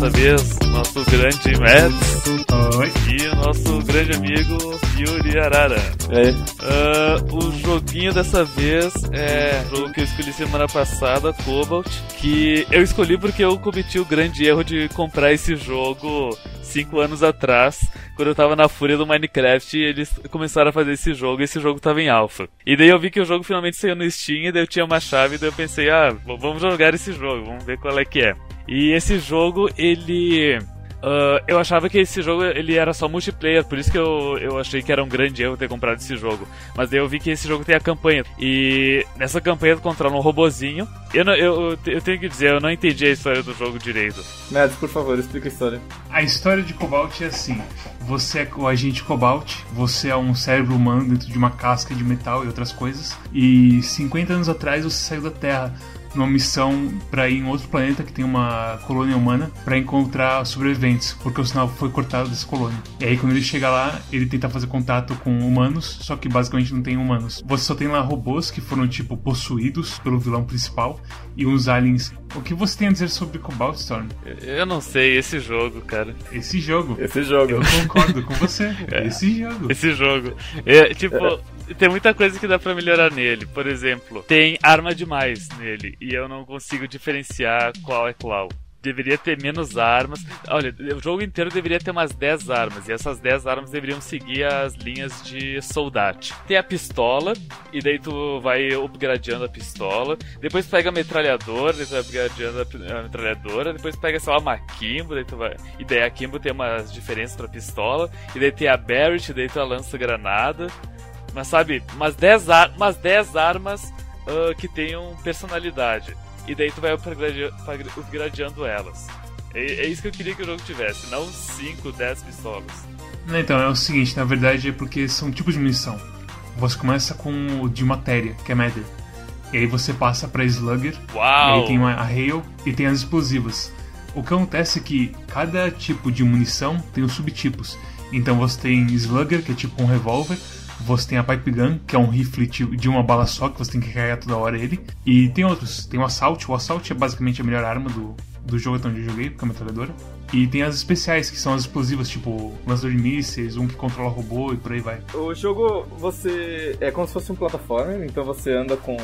dessa vez nosso grande Mads. Oi. E o nosso grande amigo Yuri Arara. Uh, o joguinho dessa vez é o jogo que eu escolhi semana passada, Cobalt, que eu escolhi porque eu cometi o grande erro de comprar esse jogo cinco anos atrás, quando eu tava na fúria do Minecraft e eles começaram a fazer esse jogo e esse jogo tava em alpha. E daí eu vi que o jogo finalmente saiu no Steam e daí eu tinha uma chave e daí eu pensei, ah, vamos jogar esse jogo, vamos ver qual é que é. E esse jogo, ele Uh, eu achava que esse jogo ele era só multiplayer, por isso que eu, eu achei que era um grande erro ter comprado esse jogo. Mas daí eu vi que esse jogo tem a campanha. E nessa campanha tu controla um robozinho. Eu, não, eu, eu tenho que dizer, eu não entendi a história do jogo direito. Mads, por favor, explica a história. A história de Cobalt é assim: você é o agente Cobalt, você é um cérebro humano dentro de uma casca de metal e outras coisas. E 50 anos atrás você saiu da Terra numa missão para ir em outro planeta que tem uma colônia humana para encontrar sobreviventes, porque o sinal foi cortado dessa colônia. E aí quando ele chega lá, ele tenta fazer contato com humanos, só que basicamente não tem humanos. Você só tem lá robôs que foram tipo possuídos pelo vilão principal e uns aliens. O que você tem a dizer sobre Cobalt Storm? Eu não sei, esse jogo, cara. Esse jogo. Esse jogo. Eu concordo com você. É. Esse jogo. Esse jogo. É, tipo, tem muita coisa que dá para melhorar nele. Por exemplo, tem arma demais nele e eu não consigo diferenciar qual é qual deveria ter menos armas. Olha, o jogo inteiro deveria ter umas 10 armas, e essas 10 armas deveriam seguir as linhas de soldate. Tem a pistola, e daí tu vai upgradeando a pistola. Depois pega a metralhadora, daí tu vai upgradeando a metralhadora. Depois pega, sei lá, uma Kimbo, daí tu vai. E daí a Kimbo tem umas diferenças pra pistola. E daí tem a Barrett, daí tu lança granada. Mas sabe, umas 10, ar umas 10 armas uh, que tenham personalidade. E daí tu vai upgradeando elas. É, é, isso que eu queria que o jogo tivesse, não 5, 10 pistolas. Então, é o seguinte, na verdade é porque são tipos de munição. Você começa com o de matéria, que é Matter. E aí você passa pra Slugger. Uau! E aí tem a Hail e tem as explosivas. O que acontece é que cada tipo de munição tem os subtipos. Então você tem Slugger, que é tipo um revólver, você tem a Pipe Gun, que é um rifle de uma bala só, que você tem que carregar toda hora ele. E tem outros. Tem o Assault. O Assault é basicamente a melhor arma do, do jogo até onde eu joguei, com a metralhadora. E tem as especiais, que são as explosivas, tipo lançador de mísseis, um que controla robô e por aí vai. O jogo, você. É como se fosse um plataforma, então você anda com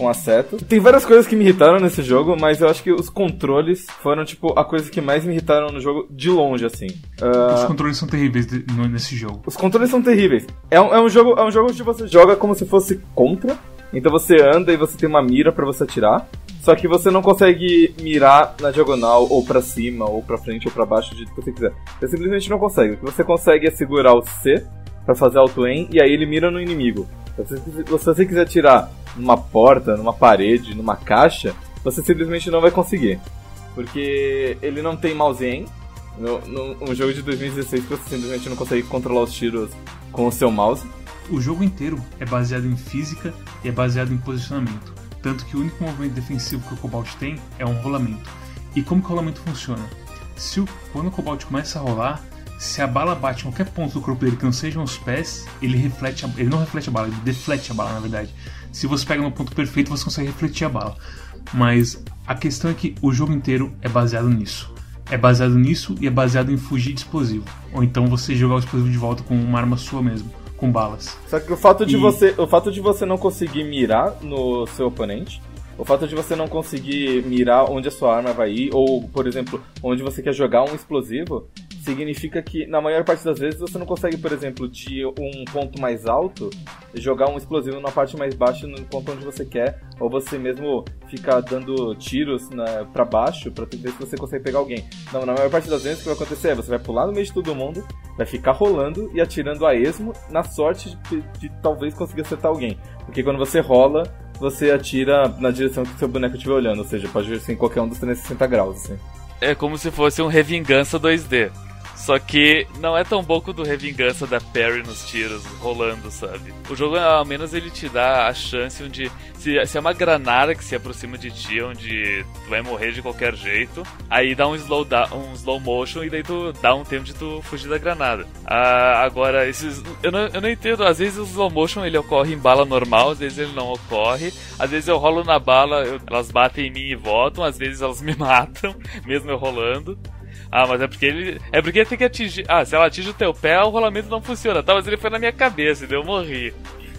com a seta. Tem várias coisas que me irritaram nesse jogo, mas eu acho que os controles foram, tipo, a coisa que mais me irritaram no jogo de longe, assim. Uh... Os controles são terríveis nesse jogo. Os controles são terríveis. É um, é um jogo é um jogo onde você joga como se fosse contra. Então você anda e você tem uma mira para você atirar. Só que você não consegue mirar na diagonal, ou para cima, ou para frente, ou para baixo, do jeito que você quiser. Você simplesmente não consegue. O que você consegue é segurar o C para fazer auto-aim, e aí ele mira no inimigo. Se você quiser tirar numa porta, numa parede, numa caixa, você simplesmente não vai conseguir. Porque ele não tem mouse aim. No, jogo de 2016 que você simplesmente não consegue controlar os tiros com o seu mouse. O jogo inteiro é baseado em física e é baseado em posicionamento. Tanto que o único movimento defensivo que o Cobalt tem é um rolamento. E como que o rolamento funciona? Se o, quando o Cobalt começa a rolar, se a bala bate em qualquer ponto do corpo dele que não sejam os pés, ele reflete a, ele não reflete a bala, ele deflete a bala na verdade. Se você pega no ponto perfeito, você consegue refletir a bala. Mas a questão é que o jogo inteiro é baseado nisso. É baseado nisso e é baseado em fugir de explosivo. Ou então você jogar o explosivo de volta com uma arma sua mesmo, com balas. Só que o fato de, e... você, o fato de você não conseguir mirar no seu oponente o fato de você não conseguir mirar onde a sua arma vai ir, ou, por exemplo, onde você quer jogar um explosivo, significa que na maior parte das vezes você não consegue, por exemplo, de um ponto mais alto jogar um explosivo na parte mais baixa no ponto onde você quer, ou você mesmo ficar dando tiros na, pra baixo pra ver se você consegue pegar alguém. Não, na maior parte das vezes o que vai acontecer é você vai pular no meio de todo mundo, vai ficar rolando e atirando a esmo na sorte de, de, de talvez conseguir acertar alguém. Porque quando você rola, você atira na direção que seu boneco estiver olhando, ou seja, pode ser em qualquer um dos 360 graus, assim. É como se fosse um Revingança 2D. Só que não é tão bom quanto Revingança da Perry nos tiros rolando, sabe? O jogo, ao menos, ele te dá a chance onde. Se, se é uma granada que se aproxima de ti, onde tu vai morrer de qualquer jeito, aí dá um slow, um slow motion e daí tu dá um tempo de tu fugir da granada. Ah, agora, esses. Eu não, eu não entendo, às vezes o slow motion ele ocorre em bala normal, às vezes ele não ocorre, às vezes eu rolo na bala, eu, elas batem em mim e voltam, às vezes elas me matam, mesmo eu rolando. Ah, mas é porque ele. É porque tem que atingir. Ah, se ela atinge o teu pé, o rolamento não funciona, tá? Mas ele foi na minha cabeça, e eu morri.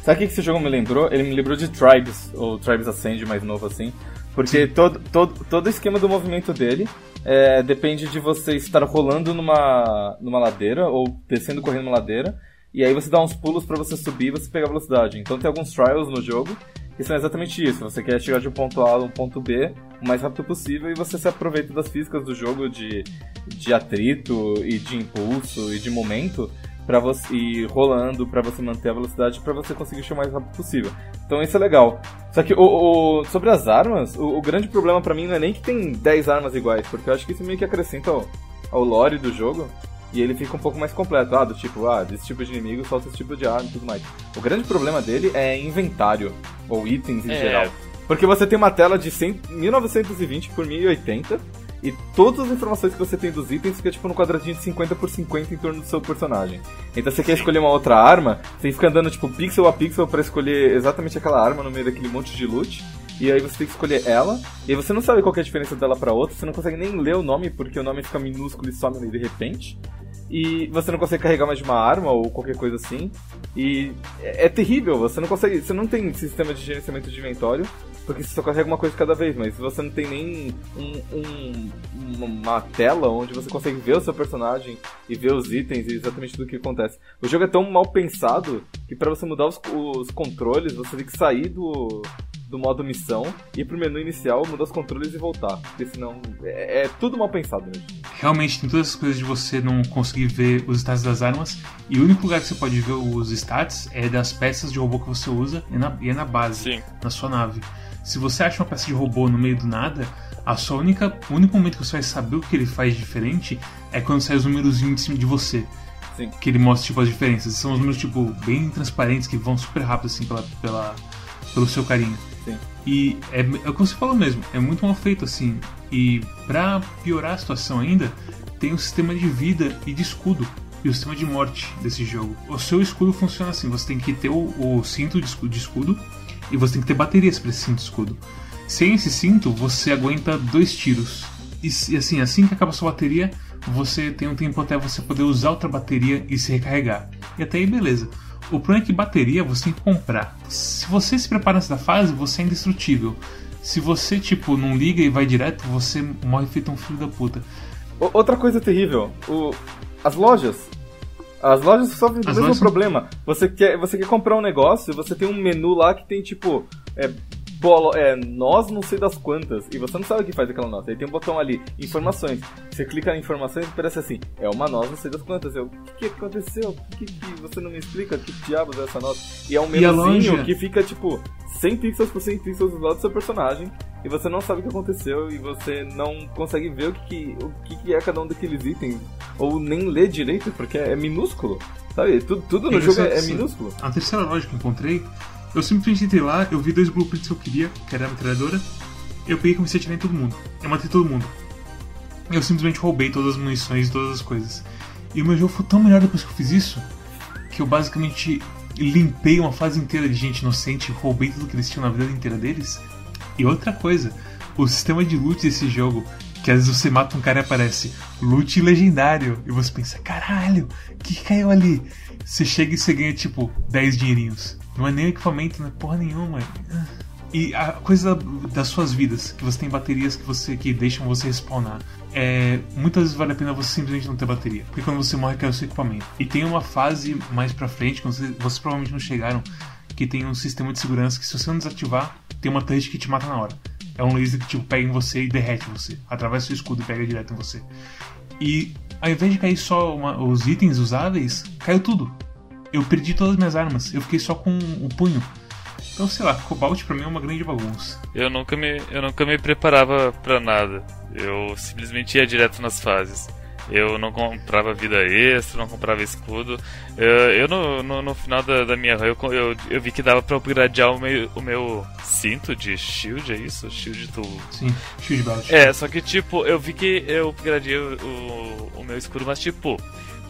Sabe o que esse jogo me lembrou? Ele me lembrou de Tribes, ou Tribes Ascend mais novo assim. Porque todo, todo, todo o esquema do movimento dele é, depende de você estar rolando numa, numa ladeira, ou descendo correndo uma ladeira, e aí você dá uns pulos para você subir e você pegar velocidade. Então tem alguns trials no jogo que são exatamente isso. Você quer chegar de um ponto A a um ponto B o mais rápido possível e você se aproveita das físicas do jogo de, de atrito e de impulso e de momento para você ir rolando para você manter a velocidade para você conseguir chegar o mais rápido possível. Então isso é legal. Só que o, o sobre as armas, o, o grande problema para mim não é nem que tem 10 armas iguais, porque eu acho que isso meio que acrescenta ao, ao lore do jogo. E ele fica um pouco mais completo. Ah, do tipo, ah, desse tipo de inimigo solta esse tipo de arma e tudo mais. O grande problema dele é inventário, ou itens em é. geral. Porque você tem uma tela de 100, 1920 por 1080 e todas as informações que você tem dos itens fica tipo no quadradinho de 50 por 50 em torno do seu personagem. Então você quer escolher uma outra arma, você fica andando tipo pixel a pixel para escolher exatamente aquela arma no meio daquele monte de loot. E aí você tem que escolher ela, e você não sabe qual é a diferença dela para outra, você não consegue nem ler o nome porque o nome fica minúsculo e some de repente e você não consegue carregar mais uma arma ou qualquer coisa assim. E é, é, terrível, você não consegue. Você não tem sistema de gerenciamento de inventório, porque você só carrega uma coisa cada vez, mas você não tem nem um, um, uma tela onde você consegue ver o seu personagem e ver os itens e exatamente tudo o que acontece. O jogo é tão mal pensado que para você mudar os, os controles, você tem que sair do, do modo missão, ir pro menu inicial, mudar os controles e voltar. Porque senão é, é tudo mal pensado mesmo. Realmente tem todas as coisas de você não conseguir ver os stats das armas. E o único lugar que você pode ver os stats é das peças de robô que você usa e, na, e é na base, Sim. na sua nave. Se você acha uma peça de robô no meio do nada, a sua única, o único momento que você vai saber o que ele faz diferente é quando sai os números em cima de você. Sim. Que ele mostra tipo as diferenças. São os números tipo bem transparentes que vão super rápido assim pela, pela pelo seu carinho. E é, é o que você falou mesmo, é muito mal feito assim. E para piorar a situação ainda, tem um sistema de vida e de escudo e o sistema de morte desse jogo. O seu escudo funciona assim: você tem que ter o, o cinto de escudo, de escudo, e você tem que ter baterias para esse cinto de escudo. Sem esse cinto, você aguenta dois tiros. E assim, assim que acaba a sua bateria, você tem um tempo até você poder usar outra bateria e se recarregar. E até aí, beleza. O problema é que bateria você tem que comprar. Se você se prepara nessa fase, você é indestrutível. Se você, tipo, não liga e vai direto, você morre feito um filho da puta. Outra coisa terrível, o... as lojas. As lojas sofrem do as mesmo problema. Você quer, você quer comprar um negócio, você tem um menu lá que tem, tipo, é, bolo, é, nós não sei das quantas, e você não sabe o que faz aquela nota. Aí tem um botão ali, informações. Você clica em informações e parece assim, é uma nós não sei das quantas. Eu, o que, que aconteceu? O que, que você não me explica? Que diabos é essa nota? E é um menuzinho que fica tipo 100 pixels por 100 pixels do lado do seu personagem, e você não sabe o que aconteceu, e você não consegue ver o que, o que é cada um daqueles itens, ou nem ler direito, porque é minúsculo. Sabe? Tudo, tudo no jogo é, é minúsculo. A terceira loja que eu encontrei eu simplesmente entrei lá, eu vi dois blueprints que eu queria, que era a metralhadora. Eu peguei e comecei a atirar em todo mundo. Eu matei todo mundo. Eu simplesmente roubei todas as munições e todas as coisas. E o meu jogo foi tão melhor depois que eu fiz isso, que eu basicamente limpei uma fase inteira de gente inocente, roubei tudo que eles tinham na vida inteira deles. E outra coisa, o sistema de loot desse jogo, que às vezes você mata um cara e aparece loot legendário, e você pensa, caralho, que caiu ali? Você chega e você ganha tipo 10 dinheirinhos. Não é nem equipamento, não é porra nenhuma. E a coisa das suas vidas, que você tem baterias que você que deixam você respawnar. É, muitas vezes vale a pena você simplesmente não ter bateria, porque quando você morre cai o seu equipamento. E tem uma fase mais pra frente, que vocês, vocês provavelmente não chegaram, que tem um sistema de segurança que se você não desativar, tem uma torre que te mata na hora. É um laser que tipo pega em você e derrete você, atravessa seu escudo e pega direto em você. E ao invés de cair só uma, os itens usáveis, caiu tudo eu perdi todas as minhas armas. Eu fiquei só com o punho. Então, sei lá, Cobalt pra mim é uma grande bagunça. Eu nunca me, eu nunca me preparava para nada. Eu simplesmente ia direto nas fases. Eu não comprava vida extra, não comprava escudo. Eu, eu no, no, no, final da, da minha run, eu, eu, eu, vi que dava pra upgradear o meu, o meu cinto de shield, é isso? Shield do. Sim, shield belt. É, só que tipo, eu vi que eu upgradeei o, o, o meu escudo, mas tipo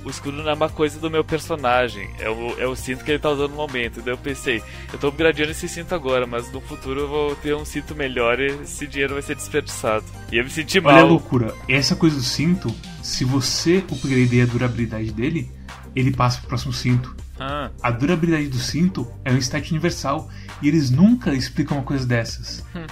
o escudo não é uma coisa do meu personagem, é o, é o cinto que ele tá usando no momento. Daí eu pensei, eu tô upgradeando esse cinto agora, mas no futuro eu vou ter um cinto melhor e esse dinheiro vai ser desperdiçado. E eu me senti mal. Olha a loucura, essa coisa do cinto, se você upgradeia a durabilidade dele, ele passa pro próximo cinto. Ah. A durabilidade do cinto é um stat universal e eles nunca explicam uma coisa dessas. Hum.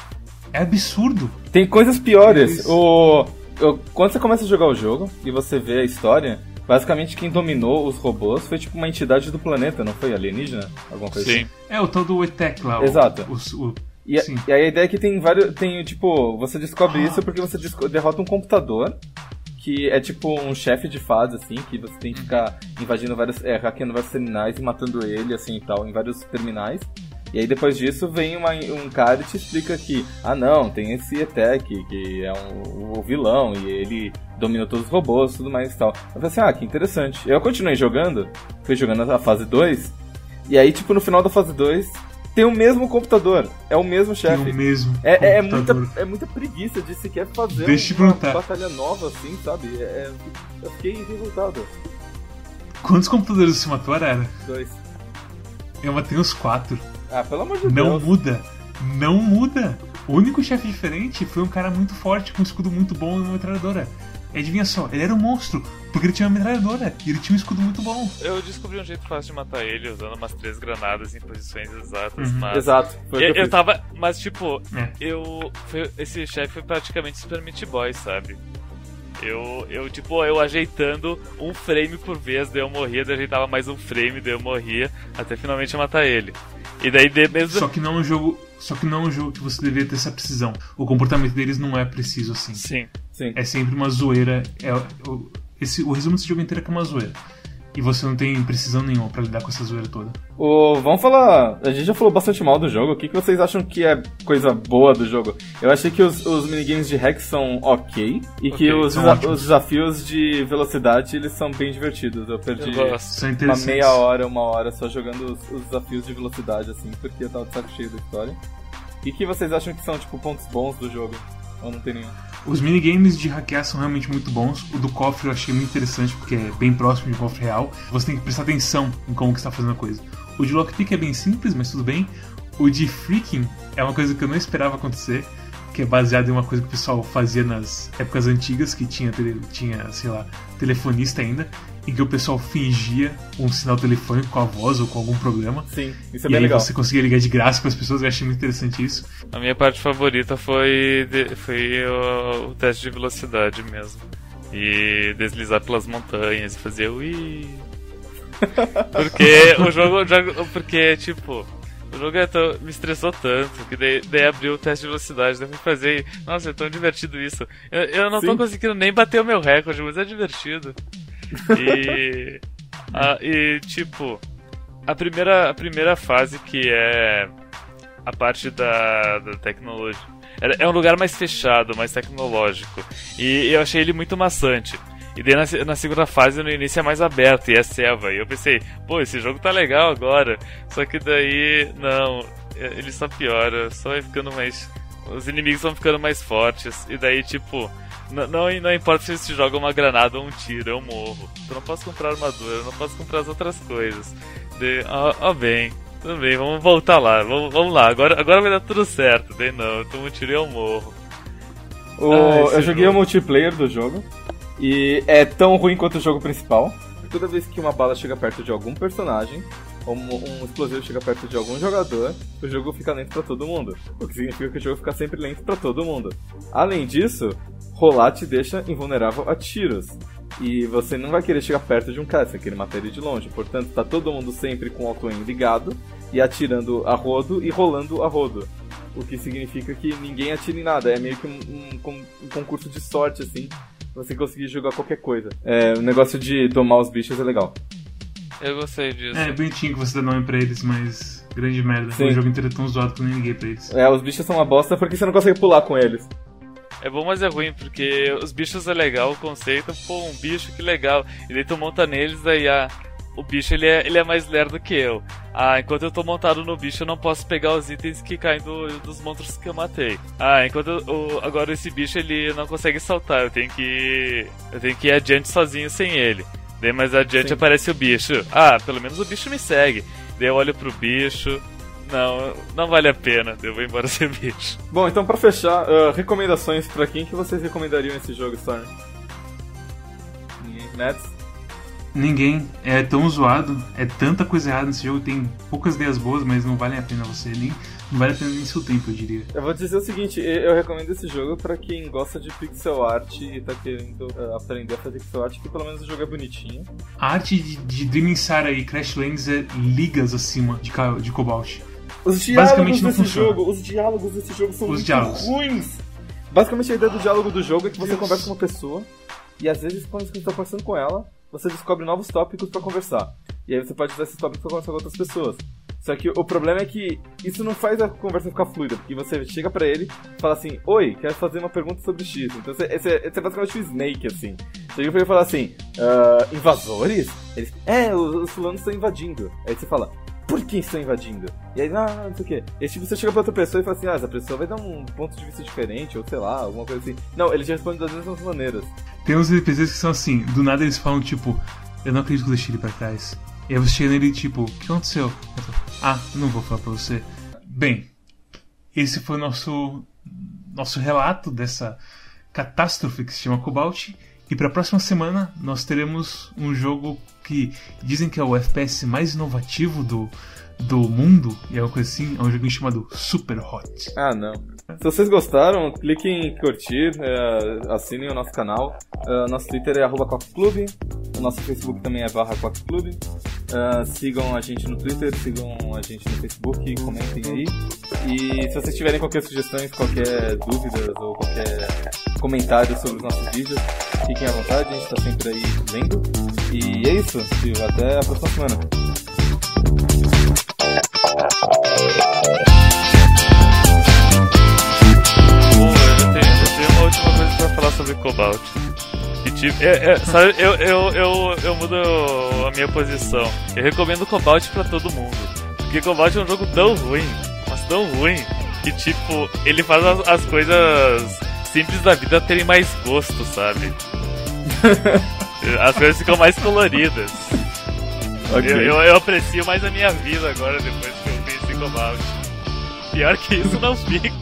É absurdo. Tem coisas piores. O, o, quando você começa a jogar o jogo e você vê a história, Basicamente, quem dominou os robôs foi tipo uma entidade do planeta, não foi? Alienígena? Alguma coisa Sim. assim? É, o tal do ETEC lá. Exato. O, o, e, a, e, a, ideia é que tem vários. Tem, tipo, você descobre ah. isso porque você derrota um computador. Que é tipo um chefe de fase, assim, que você tem que ficar invadindo vários. É, hackeando vários terminais e matando ele, assim e tal, em vários terminais. E aí depois disso vem uma, um cara e te explica que, ah não, tem esse ETEC, que é um, o vilão, e ele domina todos os robôs tudo mais e tal. Eu falei assim, ah, que interessante. Eu continuei jogando, fui jogando a fase 2, e aí, tipo, no final da fase 2, tem o mesmo computador, é o mesmo chefe. Tem o mesmo. É, é, muita, é muita preguiça de sequer fazer Deixa uma batalha nova, assim, sabe? É, é, eu fiquei revoltado. Quantos computadores você matou, Arara? Dois. Eu matei uns quatro. Ah, pelo amor de não Deus. Não muda. Não muda. O único chefe diferente foi um cara muito forte, com um escudo muito bom e uma metralhadora. E adivinha só, ele era um monstro, porque ele tinha uma metralhadora e ele tinha um escudo muito bom. Eu descobri um jeito fácil de matar ele usando umas três granadas em posições exatas. Uhum. Mas... Exato. eu, eu, eu tava. Mas tipo, é. eu. Foi, esse chefe foi praticamente Super Meat Boy, sabe? Eu, eu, tipo, eu ajeitando um frame por vez, daí eu morria, daí eu ajeitava mais um frame, daí eu morria, até finalmente eu matar ele. E daí mesmo. Só que não é um jogo. Só que não é um jogo que você deveria ter essa precisão. O comportamento deles não é preciso assim. Sim. Sim. É sempre uma zoeira. É, o, esse, o resumo desse jogo inteiro é que é uma zoeira e você não tem precisão nenhuma para lidar com essa zoeira toda. O, vamos falar. A gente já falou bastante mal do jogo. O que, que vocês acham que é coisa boa do jogo? Eu achei que os, os minigames de hack são ok. E okay, que os, desa os, desafios de velocidade eles são bem divertidos. Eu perdi eu uma meia hora, uma hora só jogando os, os, desafios de velocidade, assim, porque eu tava de saco cheio da história. E que vocês acham que são, tipo, pontos bons do jogo? Ou não tem nenhum? Os minigames de hackear são realmente muito bons. O do cofre eu achei muito interessante porque é bem próximo de um cofre real. Você tem que prestar atenção em como que está fazendo a coisa. O de lockpick é bem simples, mas tudo bem. O de freaking é uma coisa que eu não esperava acontecer que é baseado em uma coisa que o pessoal fazia nas épocas antigas, que tinha, tinha sei lá, telefonista ainda, em que o pessoal fingia um sinal telefônico com a voz ou com algum problema. Sim, isso é e bem aí legal. você conseguia ligar de graça para as pessoas, eu achei muito interessante isso. A minha parte favorita foi, de, foi o, o, teste de velocidade mesmo. E deslizar pelas montanhas e fazer ui. Porque o jogo, o jogo. Porque, tipo, o jogo é tão, me estressou tanto que daí, daí abriu o teste de velocidade. Daí eu fazer. Nossa, é tão divertido isso. Eu, eu não Sim. tô conseguindo nem bater o meu recorde, mas é divertido. E. a, e tipo. A primeira, a primeira fase que é a parte da, da tecnologia. É, um lugar mais fechado, mais tecnológico. E eu achei ele muito maçante. E daí na, na, segunda fase, no início, é mais aberto e é selva. E eu pensei, pô, esse jogo tá legal agora. Só que daí, não, é, ele só piora, só vai ficando mais. Os inimigos vão ficando mais fortes. E daí, tipo, não, não, não importa se você joga uma granada ou um tiro, eu morro. Eu não posso comprar armadura, eu não posso comprar as outras coisas. De, ó, ó bem, tudo bem, vamos voltar lá, vamos, vamos lá, agora, agora vai dar tudo certo. Daí não, eu tomo um tiro e eu morro. O, ah, eu joguei jogo. o multiplayer do jogo. E é tão ruim quanto o jogo principal. Toda vez que uma bala chega perto de algum personagem, ou um explosivo chega perto de algum jogador, o jogo fica lento para todo mundo. O que significa que o jogo fica sempre lento para todo mundo. Além disso, rolar te deixa invulnerável a tiros. E você não vai querer chegar perto de um cara, você vai querer matar ele de longe. Portanto, tá todo mundo sempre com o auto-aim ligado e atirando a rodo e rolando a rodo. O que significa que ninguém atira em nada. É meio que um, um, um concurso de sorte, assim, você conseguir jogar qualquer coisa. É, o negócio de tomar os bichos é legal. Eu gostei disso. É, bonitinho que você dá nome pra eles, mas grande merda. Sim. O jogo inteiro é tão zoado que eu nem liguei pra eles. É, os bichos são uma bosta porque você não consegue pular com eles. É bom, mas é ruim, porque os bichos é legal, o conceito, pô, um bicho, que legal. E daí tu monta neles, daí ah, o bicho ele é, ele é mais lerdo que eu. Ah, enquanto eu tô montado no bicho, eu não posso pegar os itens que caem do, dos monstros que eu matei. Ah, enquanto eu, agora esse bicho ele não consegue saltar, eu tenho que. Eu tenho que ir adiante sozinho sem ele. Daí mais adiante Sim. aparece o bicho. Ah, pelo menos o bicho me segue. Daí eu olho pro bicho. Não, não vale a pena. Eu vou embora sem bicho. Bom, então pra fechar, uh, recomendações para quem que vocês recomendariam esse jogo, Storm? Nets? Ninguém. É tão zoado, é tanta coisa errada nesse jogo, tem poucas ideias boas, mas não vale a pena você nem. Não vale a pena nem seu tempo, eu diria. Eu vou dizer o seguinte, eu recomendo esse jogo para quem gosta de pixel art e tá querendo uh, aprender a fazer pixel art, que pelo menos o jogo é bonitinho. A arte de, de Dreaming Sara e Crash Lands é ligas acima de, de Cobalt. Os diálogos desse jogo, os diálogos desse jogo são os muito diálogos. ruins. Basicamente a ideia do diálogo do jogo é que você Deus. conversa com uma pessoa e às vezes quando você está conversando com ela, você descobre novos tópicos para conversar. E aí você pode usar esses tópicos para conversar com outras pessoas. Só que o problema é que isso não faz a conversa ficar fluida, porque você chega para ele e fala assim: Oi, quero fazer uma pergunta sobre X. Então você, você, você é basicamente um Snake, assim. Chega pra ele e fala assim: uh, Invasores? Eles, é, os, os fulanos estão invadindo. Aí você fala: por que estão invadindo? E aí, não, não, sei o quê. E tipo, você chega pra outra pessoa e fala assim, ah, essa pessoa vai dar um ponto de vista diferente, ou sei lá, alguma coisa assim. Não, ele te responde das mesmas maneiras. Tem uns NPCs que são assim, do nada eles falam, tipo, eu não acredito que eu deixei ele pra trás. E aí você chega nele tipo, o que aconteceu? Falo, ah, eu não vou falar pra você. Bem, esse foi o nosso, nosso relato dessa catástrofe que se chama Cobalt. E para a próxima semana nós teremos um jogo que dizem que é o FPS mais inovativo do, do mundo, e é uma coisa assim, é um jogo chamado Super Hot. Ah, não. Se vocês gostaram, cliquem em curtir, é, assinem o nosso canal. Uh, nosso Twitter é arroba o nosso Facebook também é barra Club. Uh, sigam a gente no Twitter, sigam a gente no Facebook, comentem aí. E se vocês tiverem qualquer sugestão, qualquer dúvida ou qualquer comentário sobre os nossos vídeos, fiquem à vontade, a gente está sempre aí vendo. E é isso, tio. até a próxima semana. Eu eu última coisa pra falar sobre Cobalt. E, tipo, é, é, sabe, eu, eu, eu, eu mudo a minha posição. Eu recomendo Cobalt pra todo mundo. Porque Cobalt é um jogo tão ruim, tão ruim, que tipo, ele faz as, as coisas simples da vida terem mais gosto, sabe? As coisas ficam mais coloridas. Okay. Eu, eu, eu, aprecio mais a minha vida agora, depois que eu conheci Cobalt. Pior que isso não fica.